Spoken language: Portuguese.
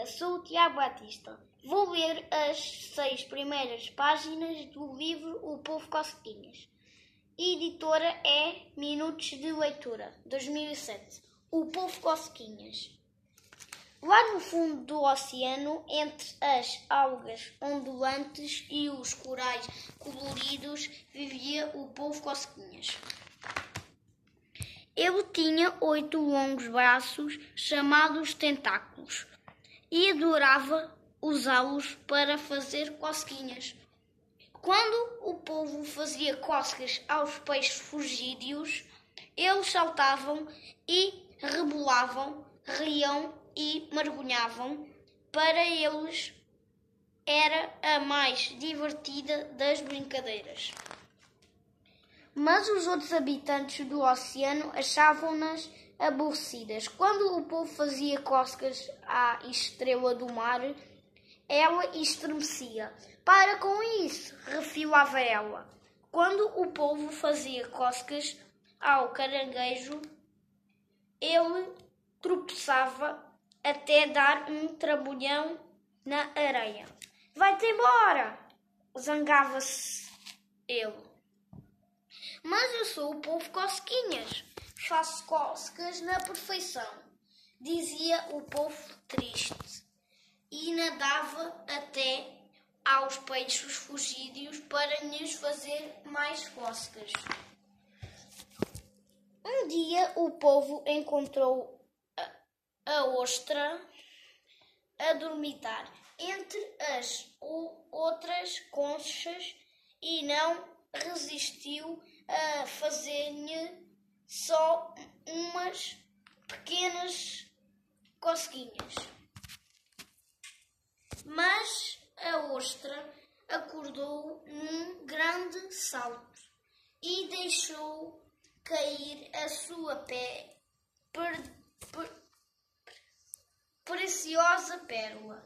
dia, sou o Tiago Batista. Vou ler as seis primeiras páginas do livro O Povo Cosquinhas. Editora é Minutos de Leitura, 2007. O Povo Cosquinhas. Lá no fundo do oceano, entre as algas ondulantes e os corais coloridos, vivia o povo Cosquinhas. Ele tinha oito longos braços, chamados tentáculos, e adorava usá-los para fazer cosquinhas. Quando o povo fazia coscas aos peixes fugídios, eles saltavam e rebolavam, riam e mergulhavam. Para eles era a mais divertida das brincadeiras. Mas os outros habitantes do oceano achavam-nas aborrecidas. Quando o povo fazia coscas à estrela do mar, ela estremecia. Para com isso, refilava ela. Quando o povo fazia coscas ao caranguejo, ele tropeçava até dar um trambolhão na areia. Vai-te embora! Zangava-se ele. Mas eu sou o povo cosquinhas. Faço coscas na perfeição, dizia o povo triste e nadava até aos peixes fugídios para lhes fazer mais cócegas. Um dia o povo encontrou a, a ostra a dormitar entre as outras conchas e não resistiu a fazer-lhe só umas pequenas cosquinhas. Mas a ostra acordou num grande salto e deixou cair a sua pé per, per, preciosa pérola.